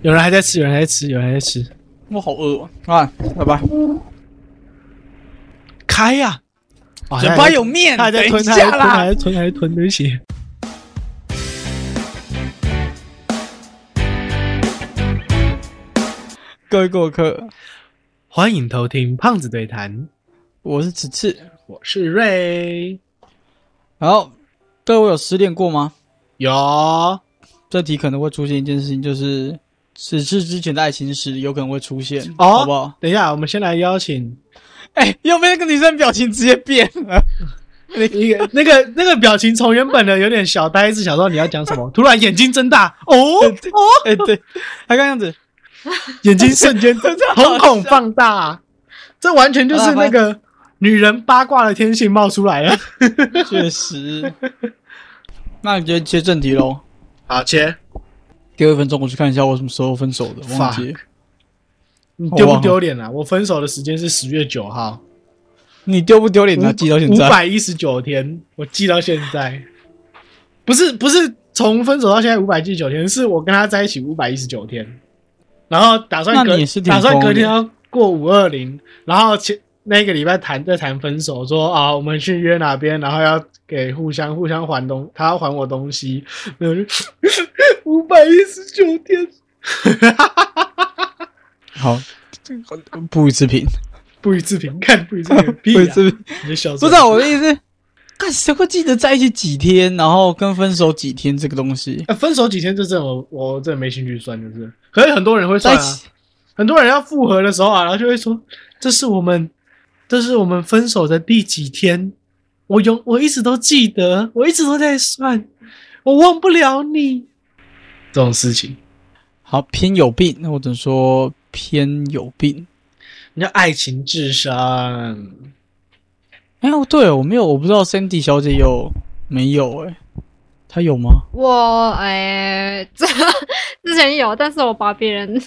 有人还在吃，有人还在吃，有人还在吃。我好饿哦！啊，拜拜。开呀、啊！嘴巴有面，还在吞，他还在吞，还。在吞，还在吞，对不起。各位过客，欢迎偷听胖子对谈，我是此次。我是瑞。然后，各位有失恋过吗？有这题可能会出现一件事情，就是此次之前的爱情史有可能会出现，哦好不好？等一下，我们先来邀请哎、要不然那个女生表情直接变了。一个那个那个表情，从原本的有点小呆滞，想说你要讲什么，突然眼睛睁大，哦哦，哎、对，他刚样子，眼睛瞬间 瞳孔放大，这完全就是那个女人八卦的天性冒出来了。确实。那你就切正题喽。好，切，第二分钟，我去看一下我什么时候分手的，忘记。你丢不丢脸啊？我分手的时间是十月九号，你丢不丢脸啊？记到现在五在，百一十九天，我记到现在。不是不是从分手到现在五百一十九天，是我跟他在一起五百一十九天，然后打算隔打算隔天要过五二零，然后前那个礼拜谈在谈分手，说啊我们去约哪边，然后要给互相互相还东，他要还我东西，五百一十九天，好，不予置评，不予置评，看不予置评，不予置评。你就笑出来不知道我的意思，看谁会记得在一起几天，然后跟分手几天这个东西？啊分手几天这真我我真的没兴趣算，就是，可是很多人会算啊，在很多人要复合的时候啊，然后就会说，这是我们，这是我们分手的第几天，我永我一直都记得，我一直都在算，我忘不了你，这种事情，好偏有病，那我只能说偏有病。人家爱情智商，哎呦，对我没有，我不知道 Sandy 小姐有没有、哎，她有吗？我哎，这之前有，但是我把别人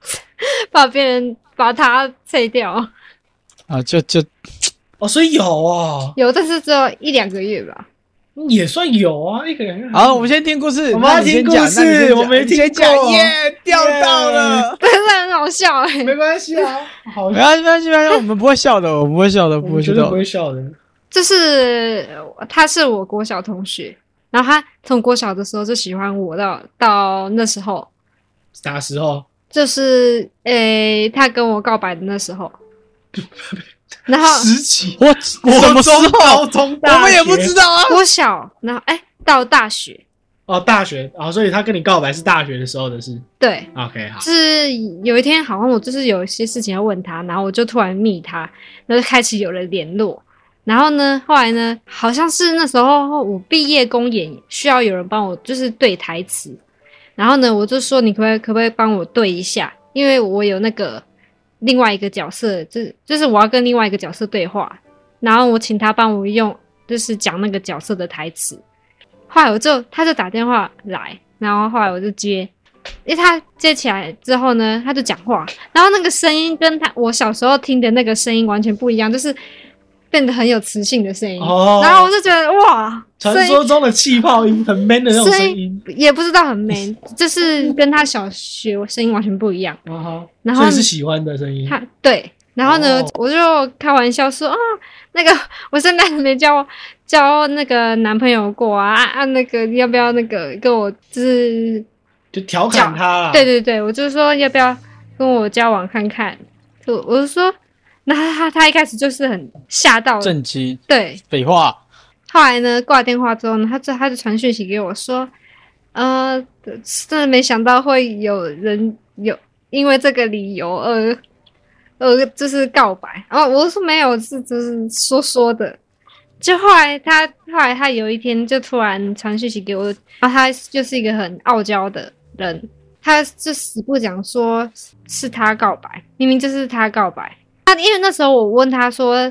把别人把它废掉，啊，就就哦，所以有哦，有，但是只有一两个月吧。也算有啊，一个人，好，我们先听故事。我们要听故事讲我没听你先讲过耶，钓到了。真的很好笑哎、没关系啊，好，没关系，没关系，没关系，我们不会笑的，我们不会笑的，不会笑的不。会笑的，就是他是我国小同学，然后他从国小的时候就喜欢我到到那时候，啥时候？就是诶、他跟我告白的那时候，然后十几，我国什么时中、高候？中、大我们也不知道啊。我小，然后哎、到大学，哦，大学哦，所以他跟你告白是大学的时候的事。对，OK，好，是有一天好像我就是有一些事情要问他，然后我就突然密他，然后就开始有了联络。然后呢，后来呢，好像是那时候我毕业公演需要有人帮我就是对台词，然后呢，我就说你可不可以可不可以帮我对一下，因为我有那个另外一个角色，就就是我要跟另外一个角色对话，然后我请他帮我用就是讲那个角色的台词。后来我就他就打电话来，然后后来我就接，因为他接起来之后呢，他就讲话，然后那个声音跟他我小时候听的那个声音完全不一样，就是变得很有磁性的声音。哦然后我就觉得哇，传说中的气泡音，很 man 的那种声音。也不知道很 man，就是跟他小学声音完全不一样。然后所以是喜欢的声音。他对，然后呢，哦我就开玩笑说啊，那个 我现在还没交交那个男朋友过啊啊，那个要不要那个跟我就是就调侃他啦。对对对，我就说要不要跟我交往看看，就我就说，那他他他一开始就是很吓到，震惊对，废话，后来呢挂电话之后呢，他就他就传讯息给我说，呃，真的没想到会有人有因为这个理由而呃就是告白，然后我就说没有，是只是说说的。就后来他后来他有一天就突然传讯息给我，然后他就是一个很傲娇的人，他就死不讲说是他告白，明明就是他告白。他因为那时候我问他说，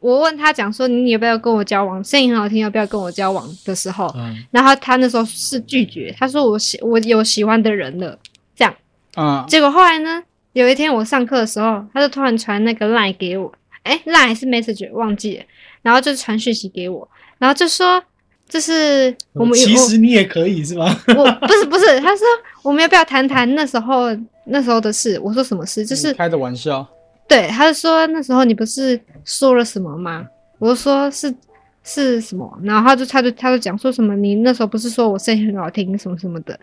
我问他讲说你要不要跟我交往，声音很好听，要不要跟我交往的时候，嗯然后他那时候是拒绝，他说我喜我有喜欢的人了，这样。嗯，结果后来呢，有一天我上课的时候，他就突然传那个 line 给我，哎，line 还是 message 忘记了，然后就传讯息给我，然后就说就是我们有其实你也可以是吗？我不是不是，他说我们要不要谈谈那时候那时候的事？我说什么事？就是开的玩笑。对，他就说那时候你不是说了什么吗？我就说是是什么，然后他就他就他就讲说什么你那时候不是说我声音很好听什么什么的，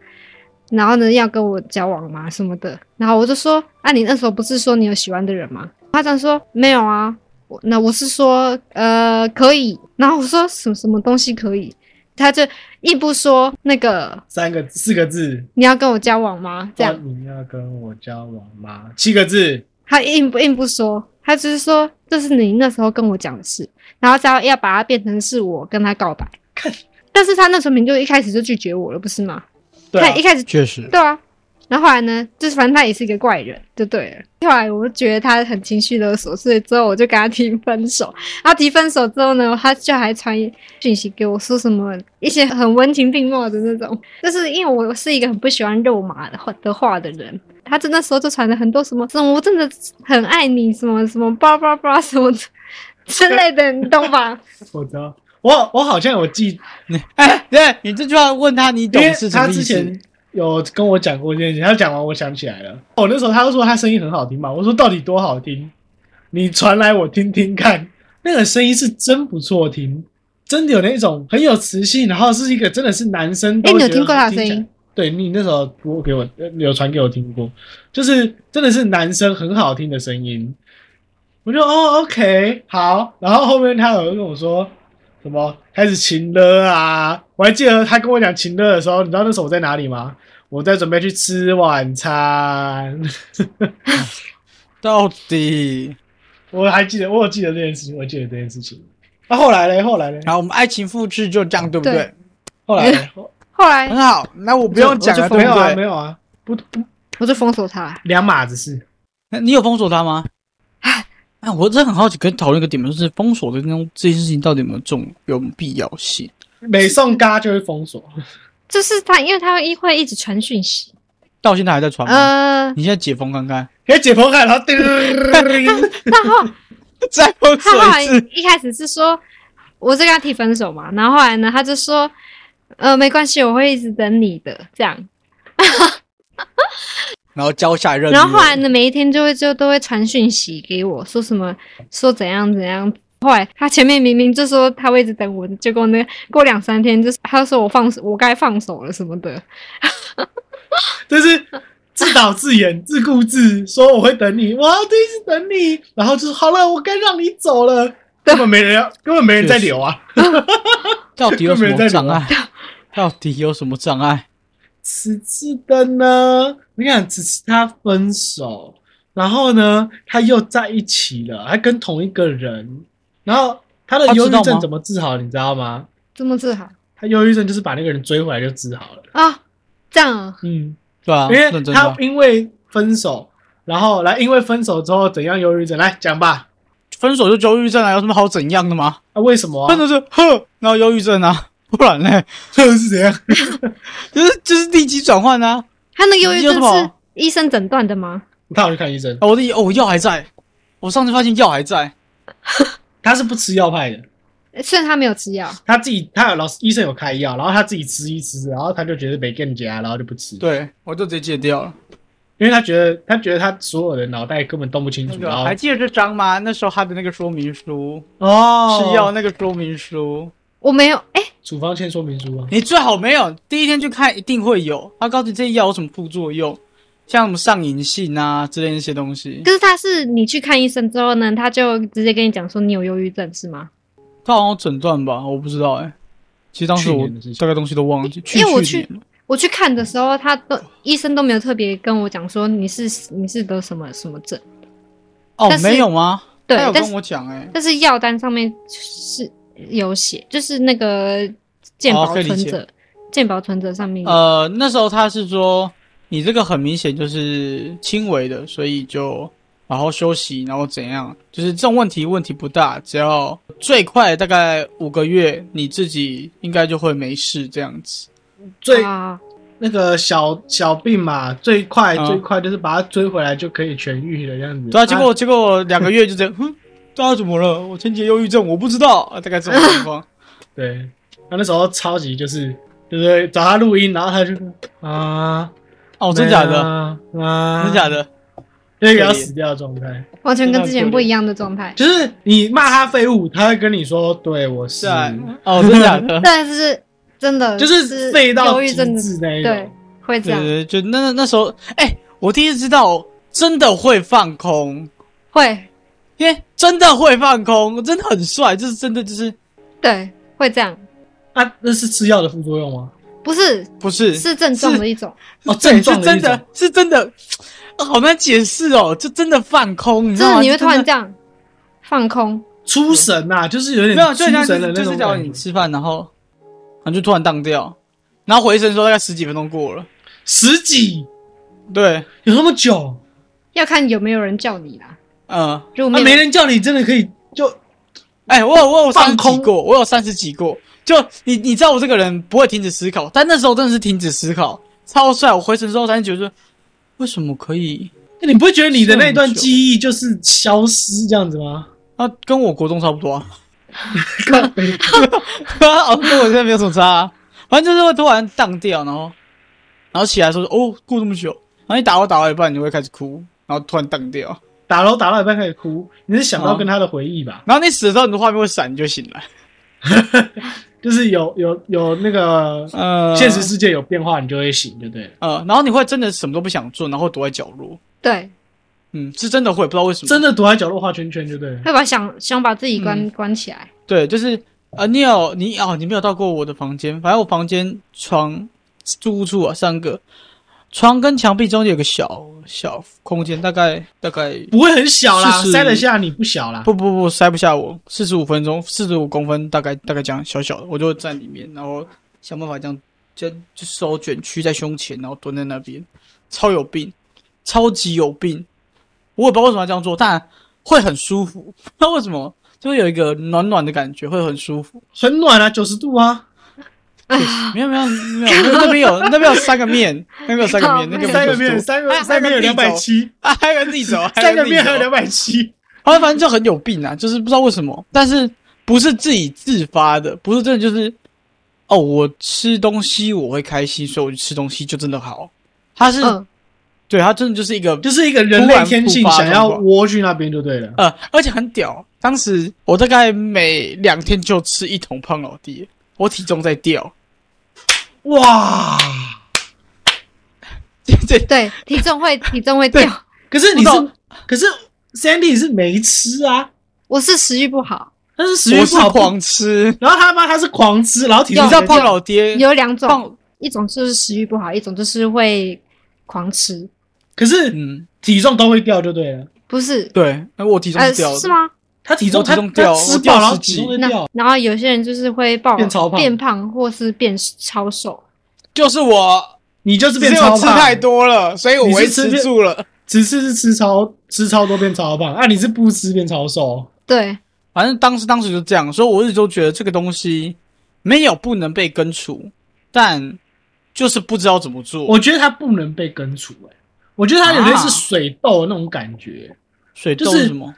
然后呢要跟我交往吗？什么的，然后我就说啊你那时候不是说你有喜欢的人吗？他这样说没有啊，我那我是说呃可以，然后我说什么什么东西可以，他就一不说那个三个四个字，你要跟我交往吗？这样。哦你要跟我交往吗？七个字，他硬不硬不说，他只是说这是你那时候跟我讲的事，然后只要要把它变成是我跟他告白，但是他那时候明明就一开始就拒绝我了，不是吗？对啊他一，开始确实，对啊，然后后来呢，就是反正他也是一个怪人，就对了。后来我就觉得他很情绪勒索，所以之后我就跟他提分手。然后提分手之后呢，他就还传讯息给我说什么一些很文情并茂的那种，就是因为我是一个很不喜欢肉麻的话的话的人。他真那时候就传了很多什么什么，我真的很爱你，什么什么叭叭叭什么之类的，你懂吧？我知道，我我好像有记，哎，对你这句话问他，你懂是什他么意思？之前有跟我讲过这件事，他讲完我想起来了。我那时候他就说他声音很好听嘛，我说到底多好听？你传来我听听看，那个声音是真不错听，真的有那种很有磁性，然后是一个真的是男生哎你有听过他的声音？对你那时候播给我呃有传给我听过，就是真的是男生很好听的声音。我就哦，OK，好。然后后面他有跟我说什么开始情了啊？我还记得他跟我讲情了的时候，你知道那时候我在哪里吗？我在准备去吃晚餐。到底？我还记得，我有记得这件事情，我记得这件事情。那、后来嘞？后来嘞？然后我们爱情复制就这样，对不对对？后来嘞？后后来很好，那我不用讲了，没有啊，没？有啊，不不，我就封锁他。两码子事。那你有封锁他吗？哎，我真的很好奇，可以讨论一个点，就是封锁的那种这件事情到底有没有重有没有必要性？每送嘎就会封锁。就是他，因为他会会一直传讯息，到现在还在传吗？呃，你现在解封看看，可以解封看，然后叮，然后再封他后来锁一次。一开始是说，我是跟他提分手嘛，然后后来呢，他就说，呃，没关系，我会一直等你的，这样。然后交下任务。然后后来呢，每一天就会就都会传讯息给我，说什么说怎样怎样。后来他前面明明就说他会一直等我，结果呢，过两三天就是他说我放手，我该放手了什么的。就是自导自演、自顾自说我会等你，我要一直等你，然后就是好了，我该让你走了。根本没人要，根本没人在留啊！到底有什么障根碍？到底有什么障碍？此次的呢，你看，只是他分手，然后呢，他又在一起了，还跟同一个人，然后他的忧郁症怎么治好，你知道吗？怎么治好他忧郁症就是把那个人追回来就治好了。啊？这样啊？嗯，对啊，因为他。因为分手，然后来因为分手之后怎样忧郁症，来讲吧。分手就忧郁症啊，有什么好怎样的吗？啊，为什么、啊？分手就哼，然后忧郁症啊，不然嘞，这是怎样？就是 就是立即转换啊。他那个忧郁症是医生诊断的吗？他有去看医生，哦我的哦，药还在，我上次发现药还在。他是不吃药派的，虽然他没有吃药，他自己他有老师医生有开药，然后他自己吃一吃，然后他就觉得没更加，然后就不吃。对，我就直接戒掉了。因为他觉得他觉得他所有的脑袋根本动不清楚，还记得这张吗？那时候他的那个说明书，哦吃药那个说明书，我没有。哎、处方签说明书啊，你最好没有第一天去看，一定会有。他告诉你这些药有什么副作用，像什么上瘾性啊之类的那些东西。可是他是你去看医生之后呢，他就直接跟你讲说你有忧郁症是吗？他好像有诊断吧，我不知道哎、其实当时我大概东西都忘记，去因为我去我去看的时候，他都医生都没有特别跟我讲说你是你是得什么什么症，哦没有吗？对他有，跟我讲哎、但是药单上面是有写，就是那个健保存折，健保存折上面。呃，那时候他是说你这个很明显就是轻微的，所以就好好休息，然后怎样？就是这种问题问题不大，只要最快大概五个月，你自己应该就会没事这样子。最啊，那个小小病嘛，最快嗯最快就是把它追回来就可以痊愈了这样子。对啊，结果结果两个月就这样，哼，大家怎么了？我前几天忧郁症，我不知道啊，大概这种 情况。对，他那时候超级就是，对不对？找他录音，然后他就啊，哦，真假的？啊，啊真假？的？那个要死掉的状态，完全跟之前不一样的状态。就是你骂他废物，他会跟你说，对我是哦，真假的？但是真的就是废到极忧郁症的，致那一对。，会这样，对对，对就那那时候，哎、我第一次知道真的会放空，会因为真的会放空，真的很帅，就是真的就是对会这样，啊，那是吃药的副作用吗？不是不是是症状的一种。哦，症状是真的的一种，是真的，啊好难解释哦，就真的放空，你知道吗？你会突然这样放空，出神呐，就是有点没有，就出像神的那种就是假如感觉。你吃饭，然后然后就突然荡掉，然后回神说大概十几分钟过了，十几对，有那么久？要看有没有人叫你啦。嗯，那如果没人叫你，真的可以就哎、我有我有三十几过，我有三十几过。就你你知道我这个人不会停止思考，但那时候真的是停止思考，超帅。我回神之后才觉得，为什么可以？那你不会觉得你的那段记忆就是消失这样子吗？啊，跟我国中差不多啊，靠北 哦，跟我现在没有什么差、啊。反正就是会突然荡掉，然后然后起来说哦，过这么久，然后你打我打到一半，你就会开始哭，然后突然荡掉，打楼打到一半开始哭，你是想到哦跟他的回忆吧？然后你死的时候，你的画面会闪，你就醒来。就是有有有那个呃，现实世界有变化，你就会醒，就对了。呃，然后你会真的什么都不想做，然后躲在角落。对，嗯，是真的会，不知道为什么。真的躲在角落画圈圈，就对了。会把想想把自己关、嗯关起来。对，就是呃，你有你哦，你没有到过我的房间，反正我房间床住屋处啊，三个床跟墙壁中间有个小小空间，大概大概不会很小啦，塞得下你不小啦。不不不塞不下我，四十五分钟，四十五公分，大概大概这样小小的，我就会站里面，然后想办法这样就就手卷曲在胸前，然后蹲在那边，超有病，超级有病，我也不知道为什么要这样做，但会很舒服，不知道为什么，就会有一个暖暖的感觉，会很舒服。很暖啊，九十度啊，没有没有没有，那边有那边有三个面，那边有三个面，那个三个面，三还个三个面有两百七，啊，还有个自己走，三个面还有两百，百七。然后反正就很有病啊，就是不知道为什么，但是不是自己自发的，不是真的就是哦，我吃东西我会开心，所以我就吃东西就真的好。他是、嗯，对他真的就是一个就是一个人类天性，想要窝去那边就对了。呃，而且很屌。当时我大概每两天就吃一桶胖老爹，我体重在掉。哇！对对，体重会体重会掉。可是你是，可是 Sandy 是没吃啊，我是食欲不好，但是食欲不好，狂吃，然后他妈他是狂吃，然后体重你知道胖老爹有两种，一种就是食欲不好，一种就是会狂吃。可是嗯，体重都会掉就对了。不是，对，那我体重掉的，是吗？他体重我体重他掉吃饱，然后体重掉。然后有些人就是会爆变超胖变胖，或是变超瘦。就是我，你就是变超胖，我吃太多了，所以我维持住了。只是是吃超吃超多变超胖，啊，你是不吃变超瘦。对，反正当时当时就这样，所以我一直都觉得这个东西没有不能被根除，但就是不知道怎么做。我觉得它不能被根除、欸，我觉得它有点是啊水痘那种感觉，水痘是是什么？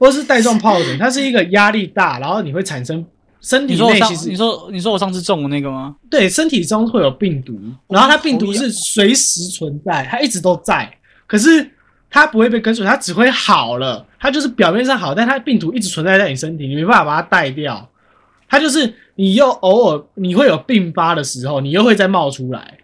或是带状疱疹，它是一个压力大，然后你会产生身体内其实你说你说我上次中的那个吗？对身体中会有病毒，然后它病毒是随时存在，它一直都在，可是它不会被根除，它只会好了，它就是表面上好，但它病毒一直存在在你身体，你没办法把它带掉。它就是你又偶尔你会有病发的时候，你又会再冒出来。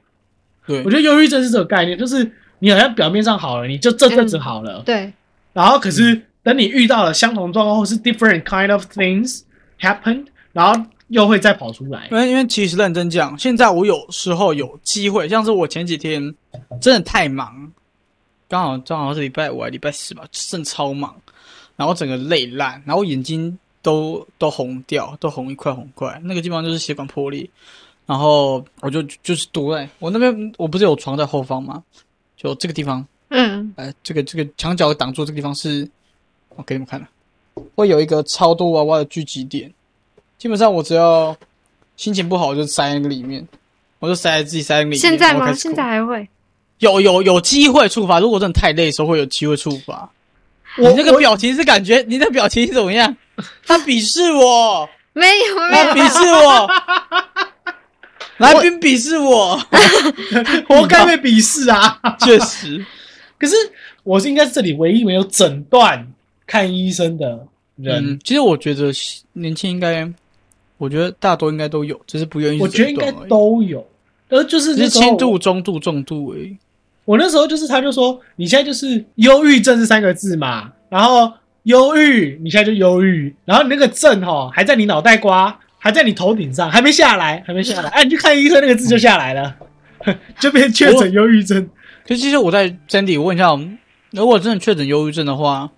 对我，觉得忧郁症是这个概念，就是你好像表面上好了，你就这阵子好了，对，然后可是等你遇到了相同状况或是 different kind of things happened，然后又会再跑出来因。为因为其实认真讲，现在我有时候有机会，像是我前几天真的太忙，刚好正好是礼拜五还是礼拜四吧，真的超忙，然后整个累烂，然后眼睛都都红掉，都红一块红块，那个地方就是血管破裂，然后我就就是堵在我那边，我不是有床在后方吗？就这个地方，嗯，呃，这个这个墙角挡住这个地方是，我给你们看了，会有一个超多娃娃的聚集点。基本上我只要心情不好，我就塞那个里面，我就塞在自己塞在那个里面。现在吗？现在还会？有有有机会触发，如果真的太累的时候，会有机会触发。我你那个表情是感觉，你的表情是怎么样？他鄙视我，没有没有，他鄙视我，来宾鄙视我，活该被鄙视啊！确实，可是我是应该是这里唯一没有诊断看医生的人，嗯，其实我觉得年轻应该，我觉得大多应该都有，只是不愿意去我觉得应该都有。而就是只是轻度、中度、重度而已。我那时候就是，他就说你现在就是忧郁症这三个字嘛，然后忧郁，你现在就忧郁，然后你那个症哈还在你脑袋瓜，还在你头顶上，还没下来，还没下来，哎、你去看医生，那个字就下来了，就变确诊忧郁症。可其实我在 Sandy 问一下，如果真的确诊忧郁症的话，呃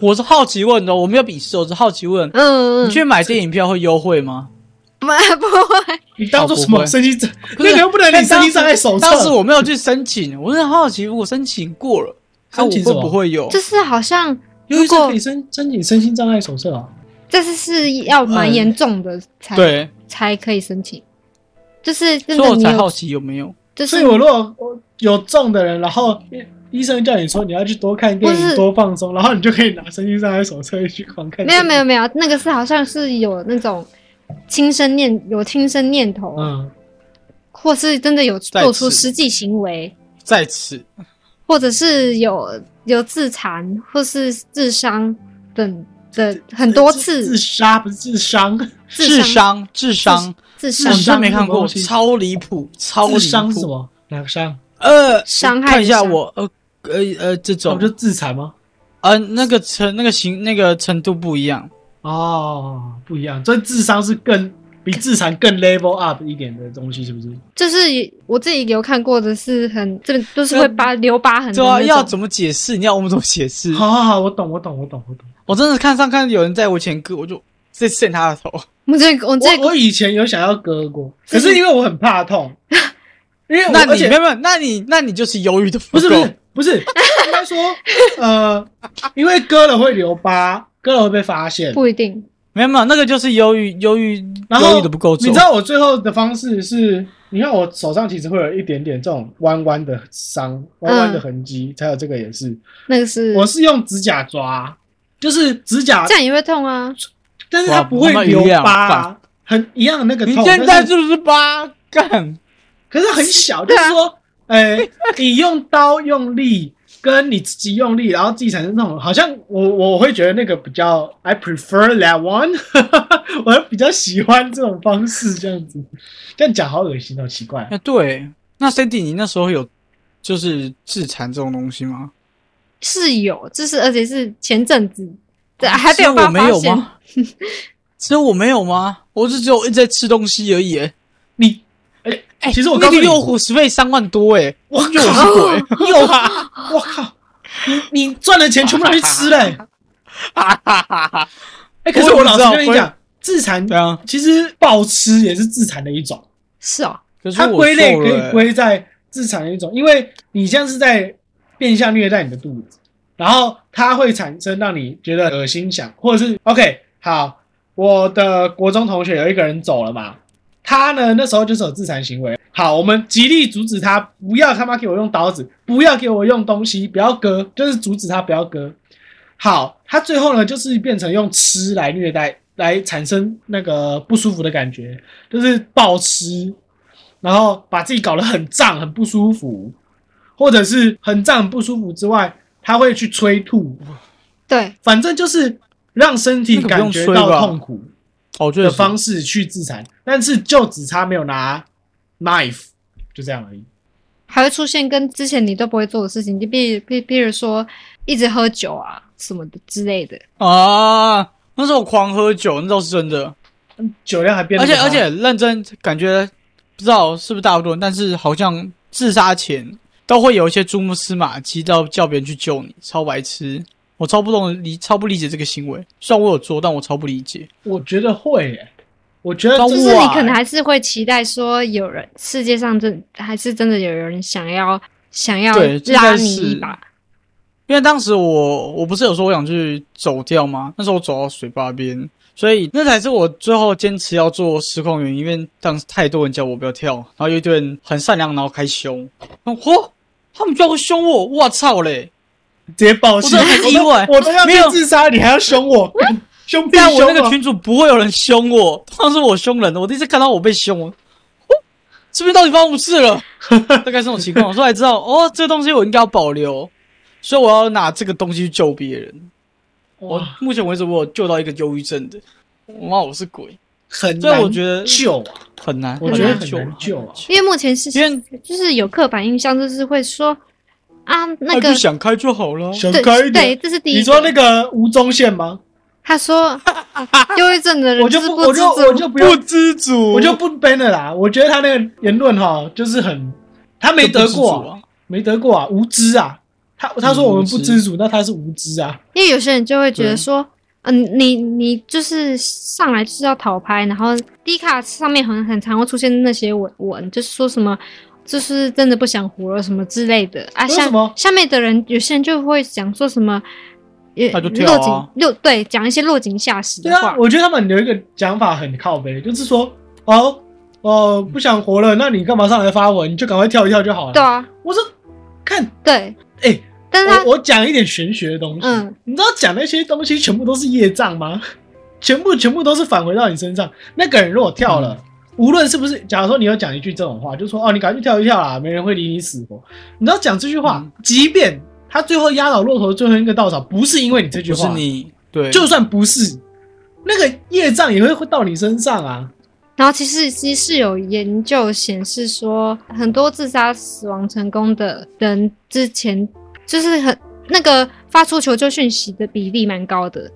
我是好奇问的，我没有鄙视，我是好奇问，嗯，你去买电影票会优惠吗？不不会，你当做什么身心障？不是那个又不能你身心障碍手册。当时我没有去申请，我是很好奇，如果申请过了，那我会申请什么不会有？就是好像如果症可以申申请身心障碍手册啊。这是是要蛮严重的才、对，才可以申请，就是所以我才好奇有没有。就是所以我如果有中的人，然后医生叫你说你要去多看电影、多放松，然后你就可以拿身心障碍手册去狂看。没有没有，没有，那个是好像是有那种轻生念有轻生念头，嗯，或是真的有做出此实际行为，在此，或者是有有自残或是自伤等的很多次。自次杀不是自伤，智商，智商，智商我智商真没看过，超离谱，超离自伤什谱。么？哪个伤？呃，伤害看一下我，呃呃呃，这种不就自残吗？呃那个程那个形那个程度不一样。哦，不一样，这智商是更比自残更 level up 一点的东西，是不是？就是我自己有看过的是很这都是会疤留疤痕的对啊，要怎么解释？你要我们怎么解释？好好好，我懂，我懂，我懂，我懂。我真的看上看有人在我前割，我就直接扇他的头。我这我这我我以前有想要割过，可是因为我很怕痛，因为那你没有没有，那你那你就是忧郁的够不是不是不是，应该说呃，因为割了会留疤，割了会被发现。不一定，没有没有，那个就是忧郁忧郁然后忧郁的不够重。你知道我最后的方式是，你看我手上其实会有一点点这种弯弯的伤、弯弯的痕迹，才有这个也是。那个是我是用指甲抓，就是指甲这，样也会痛啊，但是它不会留疤啊，很一样的那个你痛。你现在是不是疤干？可是很小，就是说，呃，你用刀用力，跟你自己用力，然后自己产生那种，好像我我会觉得那个比较，I prefer that one，我比较喜欢这种方式，这样子。这样讲好恶心哦，奇怪。哎，对，那 Cindy，你那时候有就是自残这种东西吗？是有，就是而且是前阵子，对，还只有被我没有发现，吗？只有我没有吗？我是只有一直在吃东西而已。哎你，哎、哎，其实我告诉你那个诱虎十倍三万多，哎，我诱是鬼，靠，又我靠，你你赚的钱全部拿去吃嘞、哈哈哈哈！哎、可是我老实跟你讲，自残对啊，其实暴吃也是自残的一种。是啊，可是它我归类可以归在自残的一种，因为你像是在变相虐待你的肚子，然后它会产生让你觉得恶心想，或者是 OK 好，我的国中同学有一个人走了嘛，他呢那时候就是有自残行为，好，我们极力阻止他不要他妈给我用刀子，不要给我用东西，不要割，就是阻止他不要割。好，他最后呢就是变成用吃来虐待，来产生那个不舒服的感觉，就是暴吃，然后把自己搞得很胀、很不舒服，或者是很胀、很不舒服之外，他会去催吐，对，反正就是让身体感觉到痛苦哦，确的方式去自残，但是就只差没有拿 knife，就这样而已。还会出现跟之前你都不会做的事情，就比比比如说一直喝酒啊什么的之类的，啊，那时候狂喝酒，那倒是真的。酒量还变而且而且认真感觉，不知道是不是大部分，但是好像自杀前都会有一些蛛丝马迹，到叫别人去救你，超白痴。我超不懂理，超不理解这个行为。虽然我有做，但我超不理解。我觉得会耶，我觉得就是你可能还是会期待说有人世界上真还是真的有人想要想要对这拉你一把，因为当时我我不是有说我想去走掉吗？那时候我走到水坝边，所以那才是我最后坚持要做实况原因。因为当时太多人叫我不要跳，然后有一堆人很善良，然后开凶，然后嚯，他们居然会凶我，我操嘞！直接爆气，我真的很意外我都我都要没有去自杀，你还要凶我？凶屁但我那！个群主不会有人凶我，通常是我凶人的。我第一次看到我被凶，哦，是不是到底发生什么事了？大概是这种情况，我后来知道哦，这个东西我应该要保留，所以我要拿这个东西去救别人。我，目前为止，我有救到一个忧郁症的，我妈我是鬼，很这我难觉得救啊，很难，我觉得救，很难救啊。因为目前是因为就是有刻板印象，就是会说啊那那个就想开就好了。想对对，开一点。这是第一个。你说那个吴宗宪吗？他说忧郁症的人我就是不，我就知足不我就不，知足，我就不 ban 了啦。我觉得他那个言论哈，就是很，他没得过。没得过啊，无知啊。他他说我们不知知足，那他是无知啊。因为有些人就会觉得对说，嗯、你你就是上来就是要讨拍，然后 D 卡上面很很常会出现那些文文，就是说什么。就是真的不想活了什么之类的。啊，下为什么？下面的人有些人就会讲说什么，呃，那就跳落啊井落对讲一些落井下石对的话，啊，我觉得他们有一个讲法很靠背，就是说，哦哦，不想活了，那你干嘛上来发文？你就赶快跳一跳就好了。对啊，我说，看，对，哎、但是他我我讲一点玄学的东西，嗯。你知道讲那些东西全部都是业障吗？全部全部都是返回到你身上。那个人如果跳了，无论是不是，假如说你有讲一句这种话，就说哦，你赶快去跳一跳啦，没人会理你死活。你知道讲这句话，嗯即便他最后压倒骆驼的最后一个稻草，不是因为你这句不话，是你，对，就算不是，那个业障也会会到你身上啊。然后其实其实是有研究显示说，很多自杀死亡成功的人之前就是很那个发出求救讯息的比例蛮高的，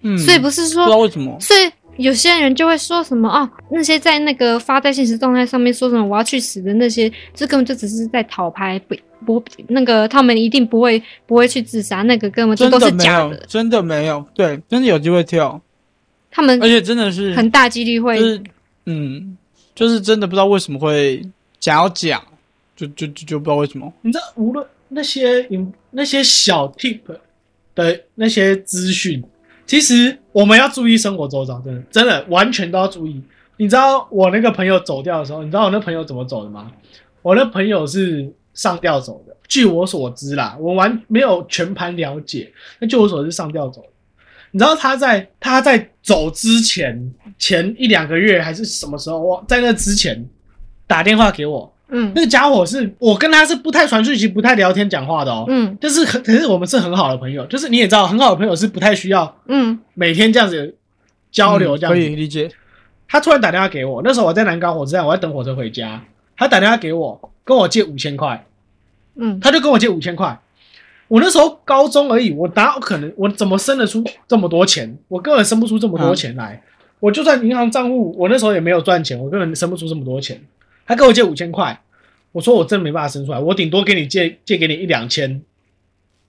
嗯，所以不是说不知道，为什么，所以有些人就会说什么哦，那些在那个发在现实状态上面说什么我要去死的那些，这根本就只是在讨拍，不不那个他们一定不会不会去自杀，那个根本就真都是的没有，假的，真的没有，对，真的有机会跳，他们而且真的是很大几率会就是嗯，就是真的不知道为什么会想要讲，就就就就不知道为什么。你知道，无论那些引那些小 tip 的那些资讯，其实我们要注意生活周遭，真的真的完全都要注意。你知道我那个朋友走掉的时候，你知道我那朋友怎么走的吗？我那朋友是上吊走的，据我所知啦，我完没有全盘了解，那据我所知上吊走。你知道他在他在走之前前一两个月还是什么时候？我在那之前打电话给我，嗯那个家伙是我跟他是不太传讯息、不太聊天、讲话的哦。嗯就是很，可是我们是很好的朋友，就是你也知道，很好的朋友是不太需要嗯每天这样子交流，这样嗯可。以理解。他突然打电话给我，那时候我在南港火车站，我在等火车回家。他打电话给我，跟我借五千块，嗯他就跟我借五千块。我那时候高中而已，我哪有可能，我怎么生得出这么多钱？我根本生不出这么多钱来。我就算银行账户，我那时候也没有赚钱，我根本生不出这么多钱。他跟我借五千块，我说我真没办法生出来，我顶多给你借借给你一两千，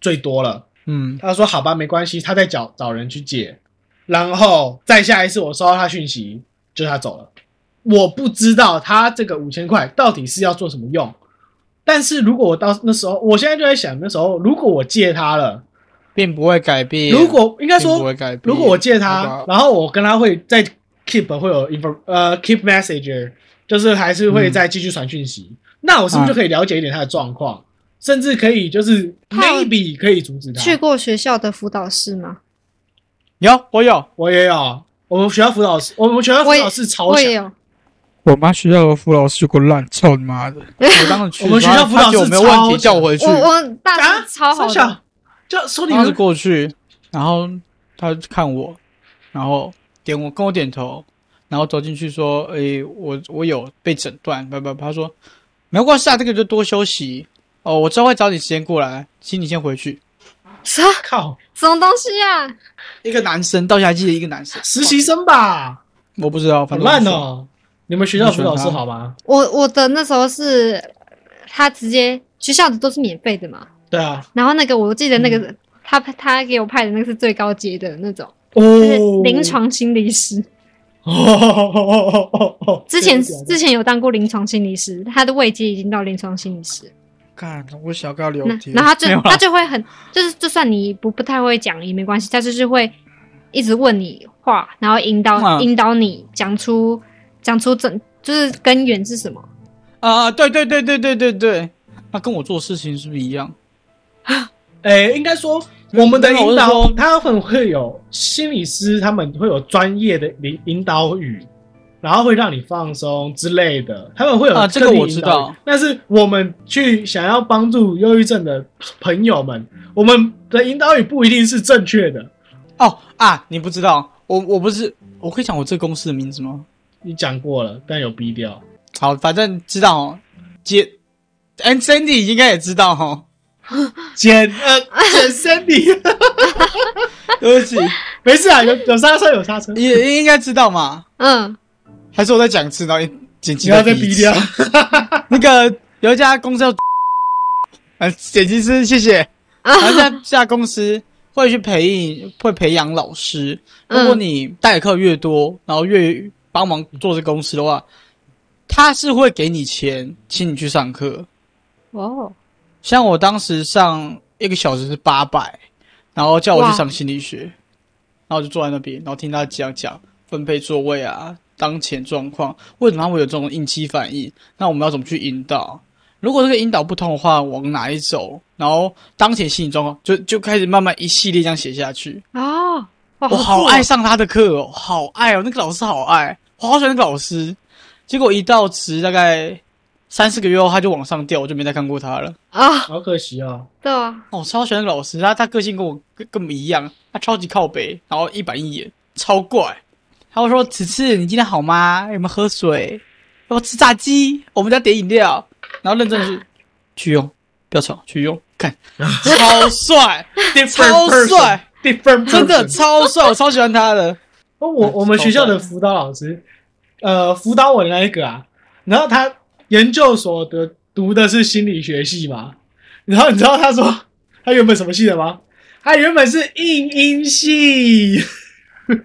最多了。嗯，他说好吧，没关系，他再找找人去借，然后再下一次我收到他讯息，就是他走了。我不知道他这个五千块到底是要做什么用，但是如果我到那时候，我现在就在想，那时候如果我借他了，并不会改变。如果应该说会改变，如果我借他，然后我跟他会在 keep 会有 info 呃 keep messenger，就是还是会再继续传讯息，那我是不是就可以了解一点他的状况，甚至可以就是他有 maybe 可以阻止他。去过学校的辅导室吗？有我有，我也有，我们学校辅导室，我们学校辅导室超强。我也有，我妈学校的辅导室给我烂，操你妈的！我当时去，我们学校辅导室有没有问题叫我回去我，我大啊师超好小的，就说你们过去，然后他看我，然后点我跟我点头，然后走进去说：“诶、我我有被诊断，不不不。”他说：“没关系啊，这个就多休息哦，我之后会找你时间过来，请你先回去。啥靠什么东西啊？”一个男生，到现在还记得一个男生，实习生吧，我不知道，好反正我不说。烂哦。你们学校辅导师好吗？我我的那时候是他直接学校的都是免费的嘛，对啊，然后那个我记得那个、嗯他他给我派的那个是最高阶的那种，哦就是临床心理师。哦，之前之前有当过临床心理师，他的位阶已经到临床心理师。干，我想跟他聊那天，然后他就他就会很，就是就算你不不太会讲也没关系，他就是会一直问你话，然后引导、嗯引导你讲出讲出整就是根源是什么。啊，对对对对对对对，他跟我做事情是不是一样？哎，应该说我们的引导他们会有心理师，他们会有专业的引引导语，然后会让你放松之类的，他们会有啊这个我知道。但是我们去想要帮助忧郁症的朋友们，我们的引导语不一定是正确的。哦啊，你不知道，我我不是，我可以讲我这个公司的名字吗？你讲过了，但有逼掉。好，反正知道哦。姐，and Sandy 应该也知道哈。简呃简 Sandy，对不起，没事啊，有有刹车有刹车，也应该知道嘛。嗯，还是我再讲一次，然后剪辑不要再逼掉。那个有一家公司叫，呃，剪辑师，谢谢。然后这这家公司会去培育，会培养老师。如果你代课越多，然后越帮忙做这公司的话，他是会给你钱，请你去上课。哦，像我当时上一个小时是八百，然后叫我去上心理学，然后我就坐在那边，然后听他讲讲分配座位啊，当前状况，为什么他会有这种应激反应？那我们要怎么去引导？如果这个引导不通的话，往哪里走？然后当前心理状况就就开始慢慢一系列这样写下去。哦，哇我好爱上他的课哦，好爱哦，那个老师好爱，我好喜欢那个老师。结果一到职大概三四个月后，他就往上掉，我就没再看过他了。啊，好可惜哦。对啊，哦，我超喜欢那个老师，他他个性跟我跟跟我们一样，他超级靠北，然后一板一眼，超怪。他会说：“此次你今天好吗？有没有喝水？要不要吃炸鸡？我们家点饮料。”然后认真的是去用，不要吵，去用，看超帅 超帅，different 真的超帅，我超喜欢他的。哦，我我们学校的辅导老师，呃，辅导我的那一个啊，然后他研究所的读的是心理学系嘛，然后你知道他说 他原本什么系的吗？他原本是应英系，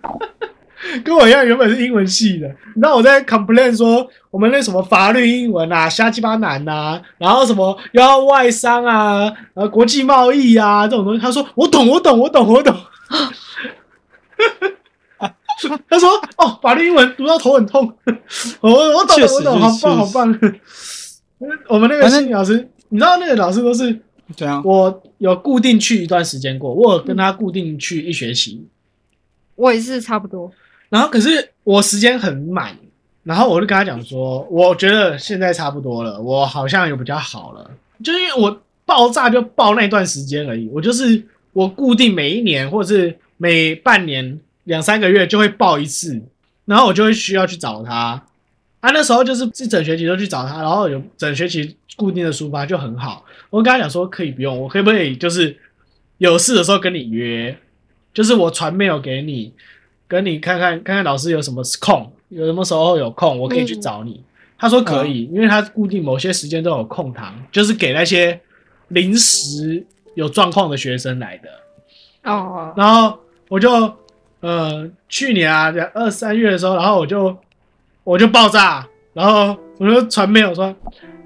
跟我一样，原本是英文系的。你知道我在 complain 说我们那什么法律英文啊，瞎鸡巴难呐、然后什么又要外商啊，然后国际贸易啊这种东西，他说我懂，我懂，我懂，我懂。他说：“哦，法律英文读到头很痛。我我懂了，我懂，好棒，好棒。我们那个反正心理老师，你知道那个老师都是怎样？我有固定去一段时间过，我有跟他固定去一学期，我也是差不多。然后可是我时间很满，然后我就跟他讲说，我觉得现在差不多了，我好像有比较好了，就是因为我爆炸就爆那段时间而已，我就是我固定每一年或者是每半年两三个月就会报一次，然后我就会需要去找他。啊，那时候就是是整学期都去找他，然后有整学期固定的抒发就很好。我跟他讲说可以不用，我可不可以就是有事的时候跟你约，就是我传 mail 给你，跟你看看看看老师有什么空，有什么时候有空，我可以去找你。他说可以，因为他固定某些时间都有空堂，就是给那些临时有状况的学生来的。哦，然后我就呃去年啊两二三月的时候，然后我就我就爆炸，然后我就传 mail 说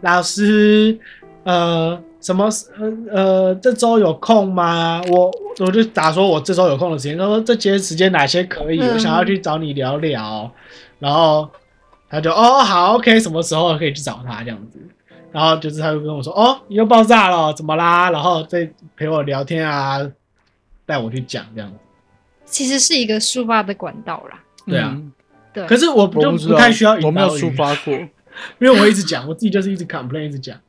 老师呃什么呃呃这周有空吗？我我就打说我这周有空的时间，他说这些时间哪些可以，嗯我想要去找你聊聊，然后他就哦好 OK 什么时候可以去找他这样子。然后就是他就跟我说：“哦，你又爆炸了，怎么啦？”然后再陪我聊天啊，带我去讲这样子。其实是一个抒发的管道啦。对啊嗯对，可是我就我不太需要引导我没有抒发过。因为我一直讲，我自己就是一直 complain 一直讲，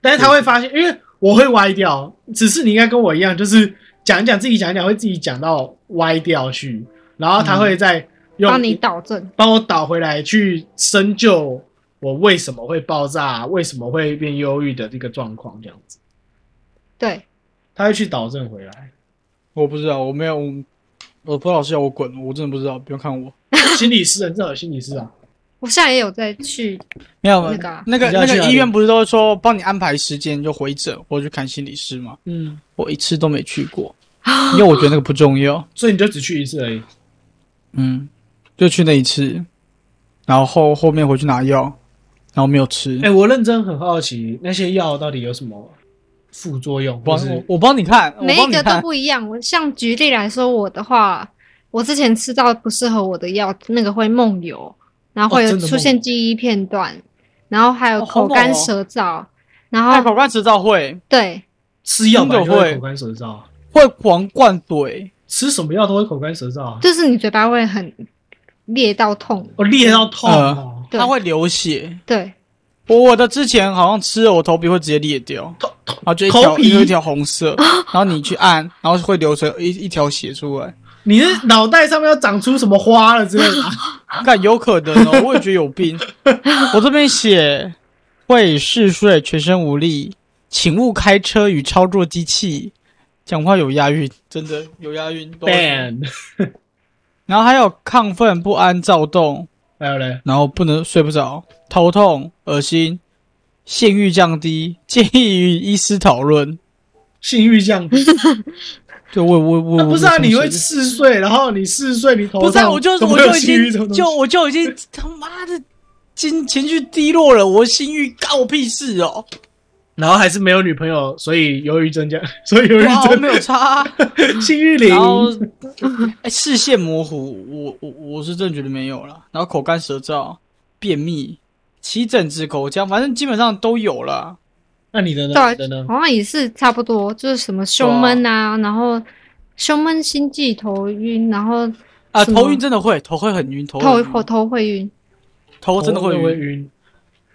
但是他会发现，因为我会歪掉，只是你应该跟我一样，就是讲一讲自己讲一讲，会自己讲到歪掉去，然后他会再用帮你导正。帮我导回来去深究我为什么会爆炸，为什么会变忧郁的这个状况，这样子，对，他会去导正回来。我不知道，我没有，我我不老师要我滚，我真的不知道，不用看我。心理师，你至少有心理师啊，我现在也有在去没有那个啊那个那个医院不是都说帮你安排时间就回诊或者去看心理师吗？嗯，我一次都没去过，因为我觉得那个不重要。所以你就只去一次而已。嗯，就去那一次，然后后后面回去拿药，然后没有吃。哎、我认真很好奇，那些药到底有什么副作用，我我我帮你看，每一个都。不一样。我像举例来说，我的话，我之前吃到不适合我的药，那个会梦游，然后会有出现记忆片段，然后还有口干哦舌燥，然那后口干舌燥会，对吃药就真的会会口干舌燥。会狂灌怼，吃什么药都会口干舌燥啊，就是你嘴巴会很裂到痛。哦，裂到痛它会流血。对，我我的之前好像吃了，我头皮会直接裂掉，然后就一条一条红色，然后你去按，然后会流成一一条血出来。你是脑袋上面要长出什么花了之类的啊？看有可能哦，我也觉得有病。我这边写会嗜睡、全身无力，请勿开车与操作机器。讲话有押韵，真的有押韵。ban，然后还有亢奋、不安、躁动，还有嘞，然后不能睡不着、头痛、恶心、性欲降低，建议与医师讨论。性欲降低。对，我我我那不是啊，你会嗜睡，然后你嗜睡，你头不是啊，我就我就已经就我就已经他妈的情情绪低落了，我性欲干我屁事哦！然后还是没有女朋友，所以忧郁症加，所以忧郁哇，我症没有差啊、性欲零然。后哎，视线模糊，我我我是真的觉得没有了。然后口干舌燥、便秘、起疹子、口腔，反正基本上都有了。那你的呢？对你的呢？好像也是差不多，就是什么胸闷啊，然后胸闷、心悸、头晕，然后啊，头晕真的会，头会很晕，头头头头会晕。头真的会会晕。晕。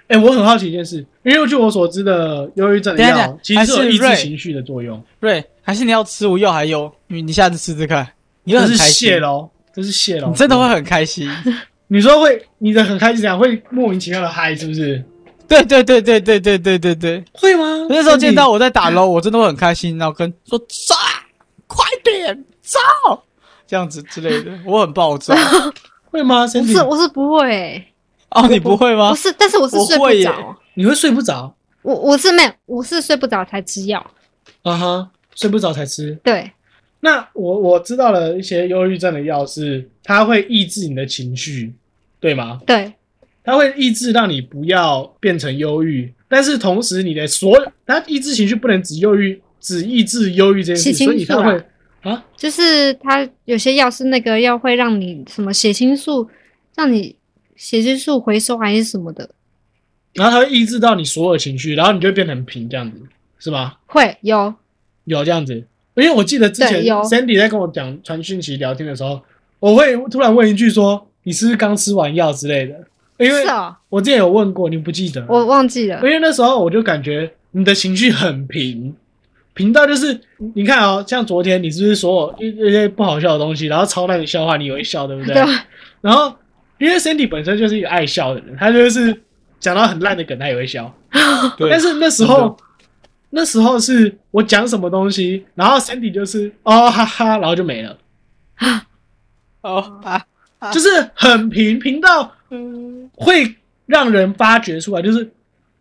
哎、我很好奇一件事，因为据我所知的忧郁症药其实是有抑制情绪的作用，对，还是你要吃无药还有，你你下次试试看，你会这是很开心泄，喽，这是谢喽，你真的会很开心。你说会，你的很开心，这样会莫名其妙的嗨，是不是？对对对对对对对对对。会吗？那时候见到我在打 low，我真的会很开心，然后跟说炸，快点炸，这样子之类的，我很暴躁。会吗？不是我是不会、欸，哦，你不会吗不？是，但是我是睡不着。你会睡不着，我我是没有，我是睡不着才吃药。啊哈，睡不着才吃。对，那我我知道了一些忧郁症的药是，它会抑制你的情绪，对吗？对，它会抑制让你不要变成忧郁，但是同时你的所有，它抑制情绪不能只忧郁，只抑制忧郁这件事，血清素所以它会啊啊，就是它有些药是那个药会让你什么血清素，让你血清素回收还是什么的，然后它会抑制到你所有情绪，然后你就会变得很平，这样子是吗？会有有这样子，因为我记得之前 Sandy 在跟我讲传讯息聊天的时候，我会突然问一句说：“你是不是刚吃完药之类的？”因为我之前有问过，你不记得？我忘记了因。为那时候我就感觉你的情绪很平，平到就是你看哦，像昨天你是不是所有一一些不好笑的东西，然后超烂的笑话你也会笑，对不对？对，然后因为 Sandy 本身就是一个爱笑的人，他就是讲到很烂的梗他也会笑，对但是那时候那时候是我讲什么东西，然后 Sandy 就是哦哈哈，然后就没了，哦啊，啊就是很平平到嗯会让人发觉出来，就是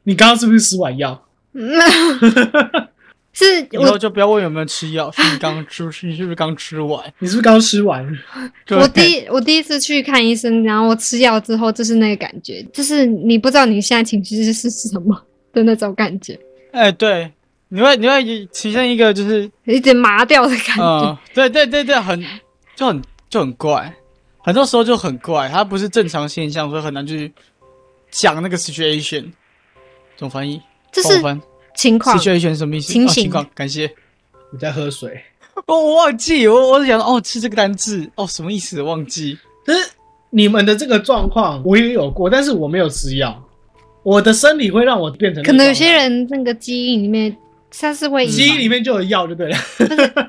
你刚刚是不是吃完药？嗯 是以后我就不要问有没有吃药，是你刚吃，是你是不是刚吃完？你是不是刚吃完？我第一我第一次去看医生，然后我吃药之后，就是那个感觉，就是你不知道你现在情绪是是什么的那种感觉，哎，对，你会你会体现一个就是有一点麻掉的感觉。嗯，对对对对，很就很就很怪，很多时候就很怪，它不是正常现象，所以很难去讲那个 situation。怎么翻译？这是情况，situation 什么意思？情形哦情况，感谢。你在喝水。哦，我忘记，我我是想哦，吃这个单字哦，什么意思？忘记。但是你们的这个状况我也有过，但是我没有吃药，我的生理会让我变成可能有些人那个基因里面它是会基因里面就有药就对了，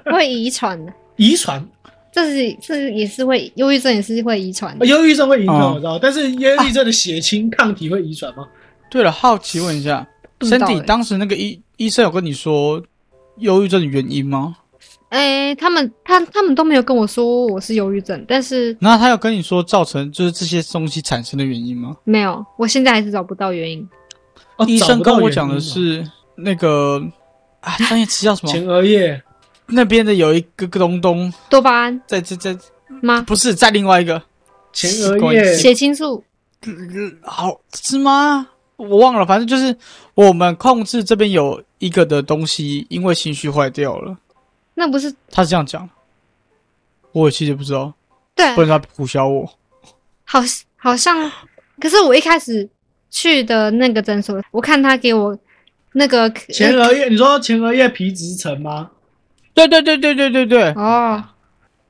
会遗传的，遗传。这是这也是会忧郁症也是会遗传的。忧郁症会遗传哦我知道，但是忧郁症的血清抗体会遗传吗？对了，好奇问一下不知道，Sandy，欸当时那个医医生有跟你说忧郁症的原因吗？哎、他们他他们都没有跟我说我是忧郁症，但是那他有跟你说造成就是这些东西产生的原因吗？没有，我现在还是找不到原因。哦医生跟我讲的是那个啊，专业词叫什么前？额叶那边的有一个个东东多巴胺在在在，吗？不是在另外一个，前额叶血清素呃好是吗？我忘了，反正就是我们控制这边有一个的东西，因为情绪坏掉了。那不是他是这样讲，我其实也不知道，对不，然他胡笑我。好好像，可是我一开始去的那个诊所，我看他给我那个前额叶，你说前额叶皮质层吗？对对对对对对对，哦，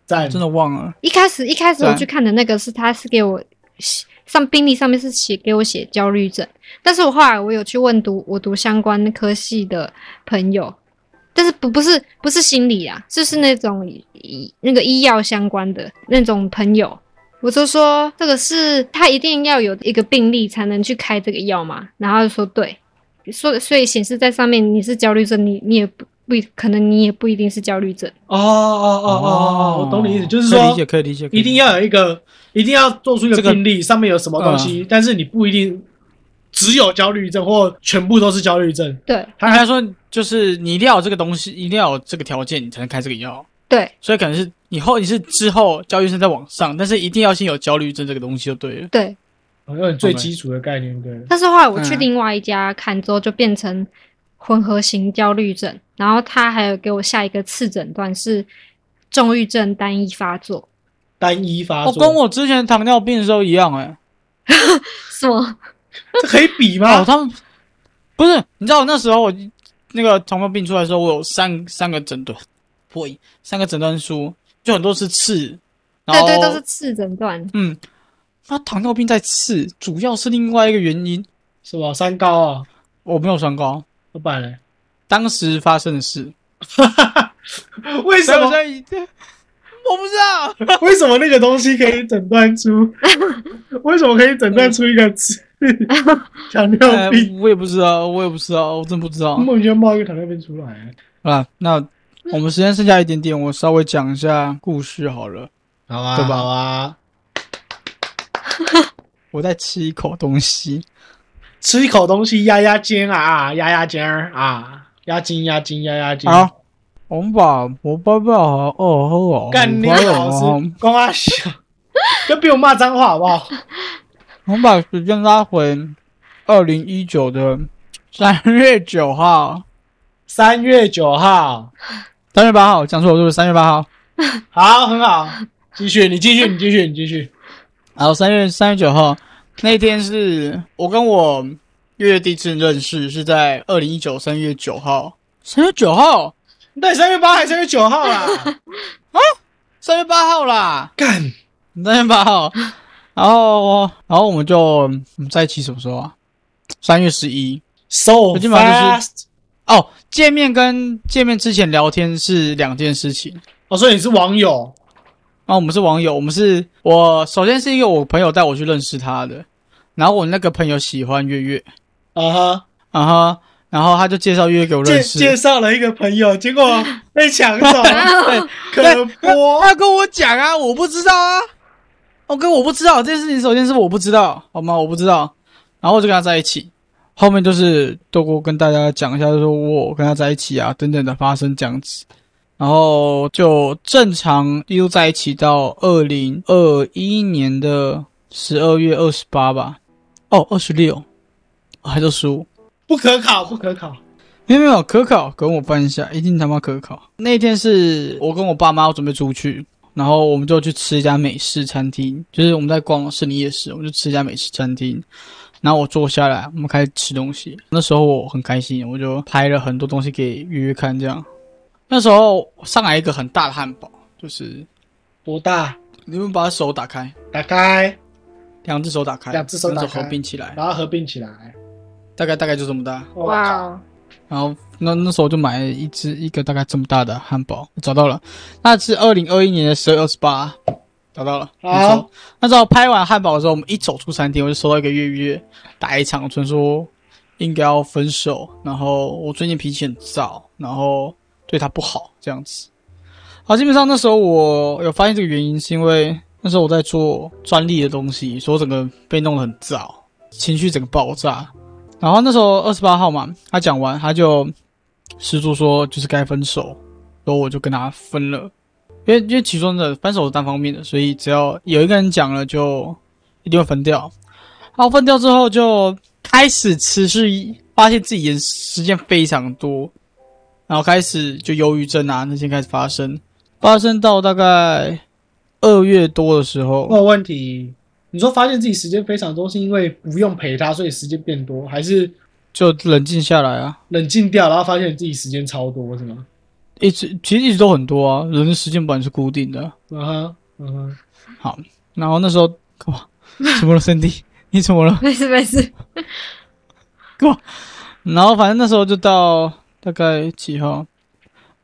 在，真的忘了。一开始一开始我去看的那个是他是给我写上病历上面是写给我写焦虑症，但是我后来我有去问读我读相关科系的朋友，但是不不是不是心理啊，就是那种医那个医药相关的那种朋友。我就说这个是他一定要有一个病例才能去开这个药嘛，然后就说对，所所以显示在上面你是焦虑症，你你也不不一可能你也不一定是焦虑症。哦哦哦哦哦，我懂你意思，就是说可以理解，可以理解，一定要有一个，一定要做出一个病例，上面有什么东西，但是你不一定只有焦虑症或全部都是焦虑症。对他还说就是你一定要有这个东西，一定要有这个条件，你才能开这个药。对所以可能是以后你是之后焦虑症再往上，但是一定要先有焦虑症这个东西就对了。对，好像最基础的概念，对。但是后来我去嗯另外一家看之后，就变成混合型焦虑症，然后他还有给我下一个次诊断是重郁症单一发作，单一发哦，作，跟我之前糖尿病的时候一样哎、是吗？这可以比哦，吗？他们不是，你知道我那时候我那个糖尿病出来的时候，我有三三个诊断，不，三个诊断书，就很多是刺，然后对对，都是刺诊断。嗯，那糖尿病在刺，主要是另外一个原因，是吧？三高啊，我没有三高，我本来？当时发生的事，为什么？我不知道，为什么那个东西可以诊断出？为什么可以诊断出一个字？糖尿呃病，我也不知道，我也不知道，我真不知道。莫名其妙冒一个糖尿病出来。啊，那我们时间剩下一点点，我稍微讲一下故事好了。好啊，对吧好啊，我再吃一口东西，吃一口东西压压惊啊，压压惊啊，压惊压惊压压惊。好，我们把我爸爸好哦干你我老师，光啊小，就比我骂脏话好不好？我们把时间拉回二零一九的三月九号，三月九号，三月八号，讲错了，是不是三月八号？好，很好，继续，你继续，你继续，你继续。然后三月三月九号。那天是我跟我月月第一次认识，是在二零一九三月九号，三月九号，对，三月八还是三月九号啦？三月八号啦。干，三月八号，然后然后我们就我们在一起什么时候啊？三月十一 so 基本上 fast 就。哦。见面跟见面之前聊天是两件事情。哦，所以你是网友，然后我们是网友，我们是我首先是一个我朋友带我去认识他的，然后我那个朋友喜欢月月，啊哈，啊哈，然后他就介绍月月给我认识。介绍了一个朋友，结果被抢走，对，可播。他跟我讲啊，我不知道啊。OK，我不知道这件事情，首先是我不知道，好吗？我不知道，然后我就跟他在一起。后面就是豆哥跟大家讲一下，就说我跟他在一起啊，等等的发生这样子，然后就正常一路在一起到二零二一年的十二月二十八吧，哦，二十六，还是十五？不可考，不可考。没有没有，可考，跟我翻一下，一定他妈可考。那天是我跟我爸妈准备出去，然后我们就去吃一家美式餐厅，就是我们在逛市里夜市，我们就吃一家美式餐厅。然后我坐下来，我们开始吃东西。那时候我很开心，我就拍了很多东西给月月看，这样。那时候上来一个很大的汉堡，就是多大？你们把手打开，打开，两只手打开，两只手打开合并起来，然后合并起来。大概大概就这么大。哇哦，然后那那时候我就买了一只一个大概这么大的汉堡，找到了，那是二零二一年的十二月二十八，找到了。没好错，那时候拍完汉堡的时候，我们一走出餐厅，我就收到一个月月打一场传说应该要分手，然后我最近脾气很燥，然后对他不好这样子。好，基本上那时候我有发现这个原因，是因为那时候我在做专利的东西，所以我整个被弄得很燥，情绪整个爆炸。然后那时候二十八号嘛，他讲完他就失主说就是该分手，然后我就跟他分了，因为因为其中的分手是单方面的，所以只要有一个人讲了，就一定会分掉。然后分掉之后就开始持续发现自己的时间非常多，然后开始就忧郁症啊那些开始发生，发生到大概二月多的时候，我有问题，你说发现自己时间非常多，是因为不用陪他，所以时间变多，还是就冷静下来啊。冷静掉，然后发现自己时间超多，是吗？一直其实一直都很多啊，人的时间本来是固定的。嗯哼，嗯哼，好，然后那时候干嘛，怎么了，Cindy？你怎么了？没事没事，然后反正那时候就到大概几号？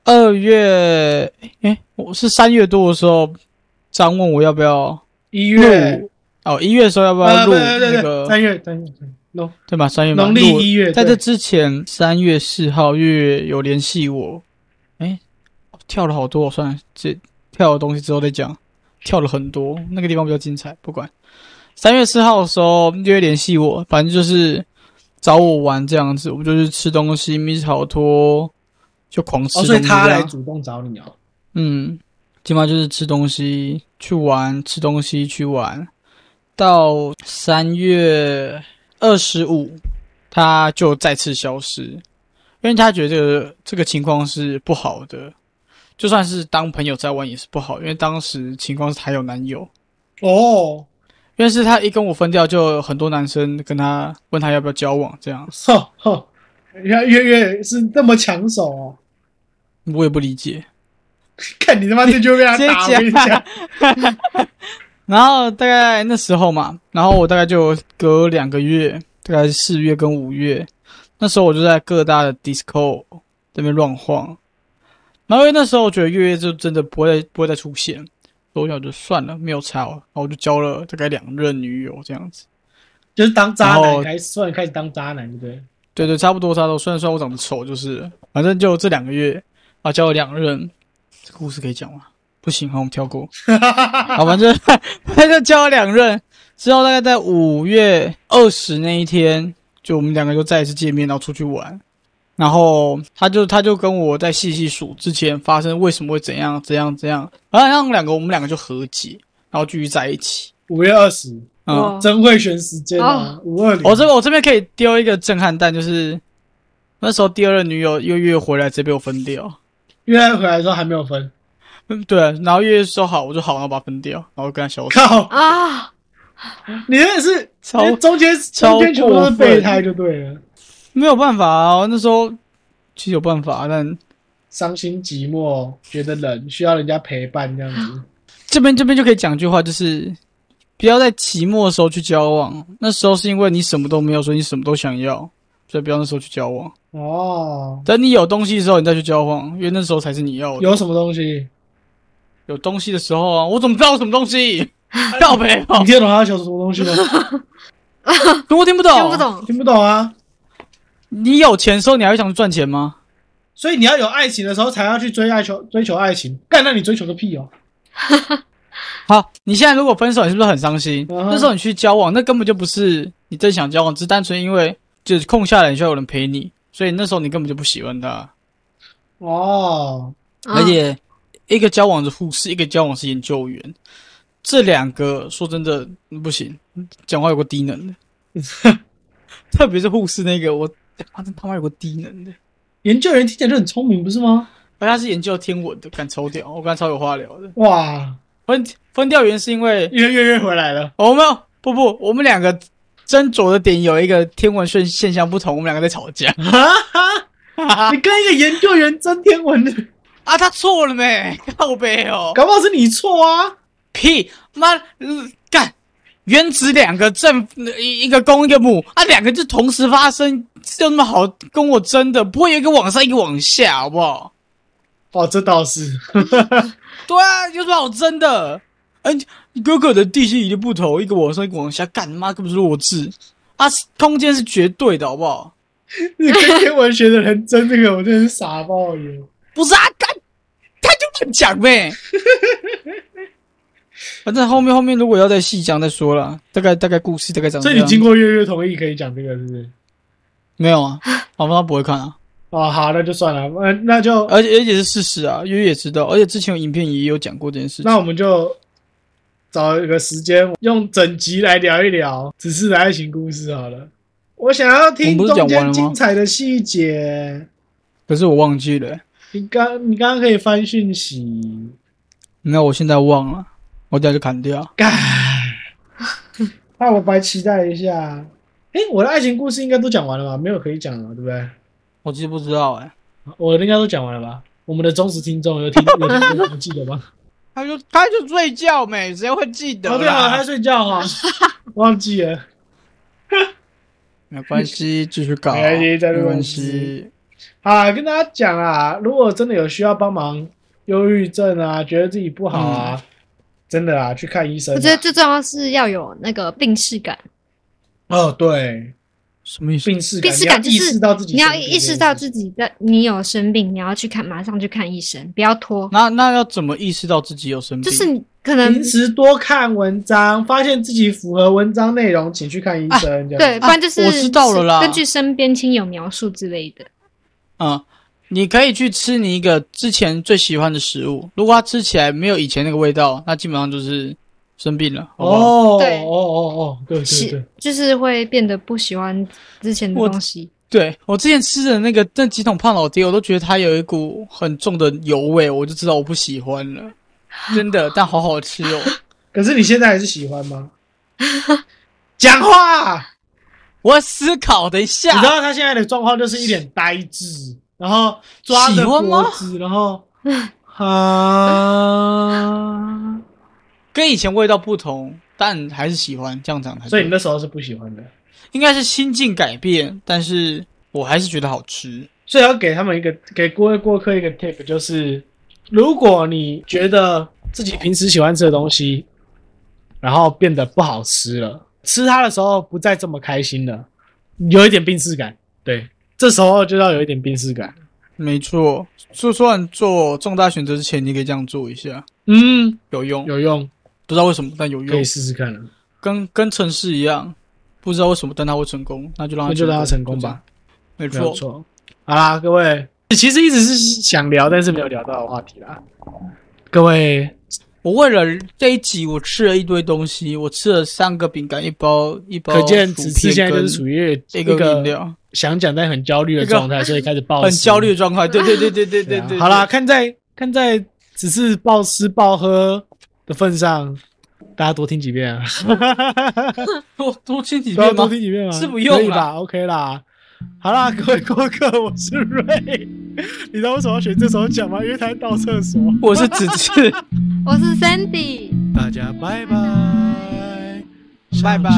二月，诶，我是三月多的时候，张问我要不要一月，哦，一月的时候要不要啊，录那个三月，三月，三对吧？三月嘛农历一月，在这之前，三月四号月有联系我，哎，跳了好多，算了，这跳的东西之后再讲，跳了很多，那个地方比较精彩，不管。三月四号的时候就会联系我，反正就是找我玩这样子，我们就是吃东西，密室逃脱，就狂吃哦，东西所以他。来主动找你哦，嗯，基本上就是吃东西去玩，吃东西去玩，到三月二十五，他就再次消失，因为他觉得这个这个情况是不好的，就算是当朋友在玩也是不好，因为当时情况是还有男友，哦，因为是他一跟我分掉，就很多男生跟他问他要不要交往，这样。哼哼，月月月是这么抢手哦，我也不理解。看你他妈这就被他打，我跟你讲，然后大概那时候嘛，然后我大概就隔两个月，大概是四月跟五月，那时候我就在各大的 disco 这边乱晃。然后因为那时候我觉得月月就真的不会不会再出现，所以我想就算了，没有差了。然后我就交了大概两任女友这样子。就是当渣男开始，突然开始当渣男，对不对？对对，差不多差不多。虽然说我长得丑，就是反正就这两个月啊，交了两任。这个故事可以讲吗？不行，好，我们跳过。好，反正他就交了两任，之后大概在五月二十那一天，就我们两个就再一次见面，然后出去玩。然后他就他就跟我在细细数之前发生为什么会怎样怎样怎样，然后让两个我们两个就和解，然后继续在一起。五月二十，嗯，哇真会选时间啊，五二零。我这我这边可以丢一个震撼弹，就是那时候第二任女友又约回来，直接被我分掉。月月回来的时候还没有分，嗯，对，然后月月说好，我就好，然后把它分掉，然后跟他消失。靠，啊，你那是超中间超中间全部都是备胎就对了，没有办法啊，那时候其实有办法，但伤心寂寞，觉得冷，需要人家陪伴这样子。这边这边就可以讲一句话，就是不要在期末的时候去交往。那时候是因为你什么都没有，所以你什么都想要，所以不要那时候去交往。哦，等你有东西的时候，你再去交往，因为那时候才是你要的。有什么东西？有东西的时候啊，我怎么知道有什么东西？告白哦你，听得懂他要求什么东西吗？我听不懂，听不。懂，听不懂啊。你有钱的时候，你还会想去赚钱吗？所以你要有爱情的时候才要去追爱求追求爱情，干那你追求个屁哦！好，你现在如果分手，你是不是很伤心？那时候你去交往，那根本就不是你真想交往，只是单纯因为就是空下来，你需要有人陪你，所以那时候你根本就不喜欢他。哦，啊而且一个交往是护士，一个交往是研究员，这两个说真的不行，讲话有个低能的，特别是护士那个，我他真他妈有个低能的，研究员听起来就很聪明，不是吗？而他是研究天文的，敢抽掉，我跟他超有话聊的。哇，分分掉原因是因为因为月月回来了，我们不不，我们两个斟酌的点有一个天文现现象不同，我们两个在吵架。哈哈，你跟一个研究员争天文的，啊，他错了没？靠背哦，搞不好是你错啊！屁妈呃干！原子两个正一一个公一个母啊，两个就同时发生，有那么好跟我争的？不会有一个往上一个往下，好不好？哦，这倒是，对啊，有什么好争的？哎、哥哥的地心引力不同，一个往上一个往下，干妈根本是弱智啊！空间是绝对的，好不好？你跟天文学的人争这个，我真的是傻爆眼。不是啊，干他就乱讲呗。反正后面后面如果要再细讲再说了，大概大概故事大概长这样。所以你经过月月同意可以讲这个，是不是？没有啊？好吗？他不会看啊，哦，好，那就算了，那那就而且而且是事实啊，月月也知道，而且之前有影片也有讲过这件事情。那我们就找一个时间，用整集来聊一聊只是的爱情故事好了。我想要听中间精彩的细节。可是我忘记了、你刚你刚刚可以翻讯息，那我现在忘了，我等下就砍掉。干，那我白期待一下。诶，我的爱情故事应该都讲完了吧？没有可以讲了，对不对？我其实不知道哎、我的应该都讲完了吧？我们的忠实听众有听 有听有记得吗？他就他就睡觉没，谁会记得哦，对啊，他睡觉哈，忘记了。没关系，继续搞，没关系再没关系。啊，跟大家讲啊，如果真的有需要帮忙，忧郁症啊，觉得自己不好啊，真的啊，去看医生啊。我觉得最重要是要有那个病视感，哦，对，什么意思？病视感，病视感就你要意是识到自己你要意识到自己的你有生病，你要去看，马上去看医生，不要拖。那那要怎么意识到自己有生病？就是你可能平时多看文章，发现自己符合文章内容，请去看医生。这样对，不然就是、啊我知道了啦根据身边亲友描述之类的。嗯，你可以去吃你一个之前最喜欢的食物，如果它吃起来没有以前那个味道，那基本上就是生病了，好不好？哦，对哦哦哦，对对喜对，就是会变得不喜欢之前的东西。对我之前吃的那个那几桶胖老爹，我都觉得它有一股很重的油味，我就知道我不喜欢了，真的，但好好吃哦。可是你现在还是喜欢吗？讲话，我思考，等一下你知，道他现在的状况就是一脸呆滞，然后抓着脖子，然后 啊，跟以前味道不同，但还是喜欢，这样讲。所以你那时候是不喜欢的，应该是心境改变，但是我还是觉得好吃。所以要给他们一个给各位过客一个 tip，就是如果你觉得自己平时喜欢吃的东西，然后变得不好吃了，吃它的时候不再这么开心了，有一点病逝感，对，这时候就要有一点病逝感。没错，说说完做重大选择之前，你可以这样做一下，嗯，有用。有用，不知道为什么，但有用可以，试试看了，跟跟城市一样，不知道为什么，但它会成功，那就让他那就让它成功吧。没错，没错。好啦，各位，其实一直是想聊，但是没有聊到的话题啦。各位，我为了这一集，我吃了一堆东西，我吃了三个饼干，一包一包。可见只吃现在就是属于一个料，想讲但很焦虑的状态，所以开始暴很焦虑的状态。对对对对对对对。好啦，看在看在只是暴吃暴喝的份上，大家多听几遍啊，多多听几遍，多听几遍吗？是不用了，OK 啦。好啦，各位过客，我是瑞。你知道为什么要选这首讲吗？因为他在倒厕所。我是子次，我是 Sandy。大家拜拜，拜拜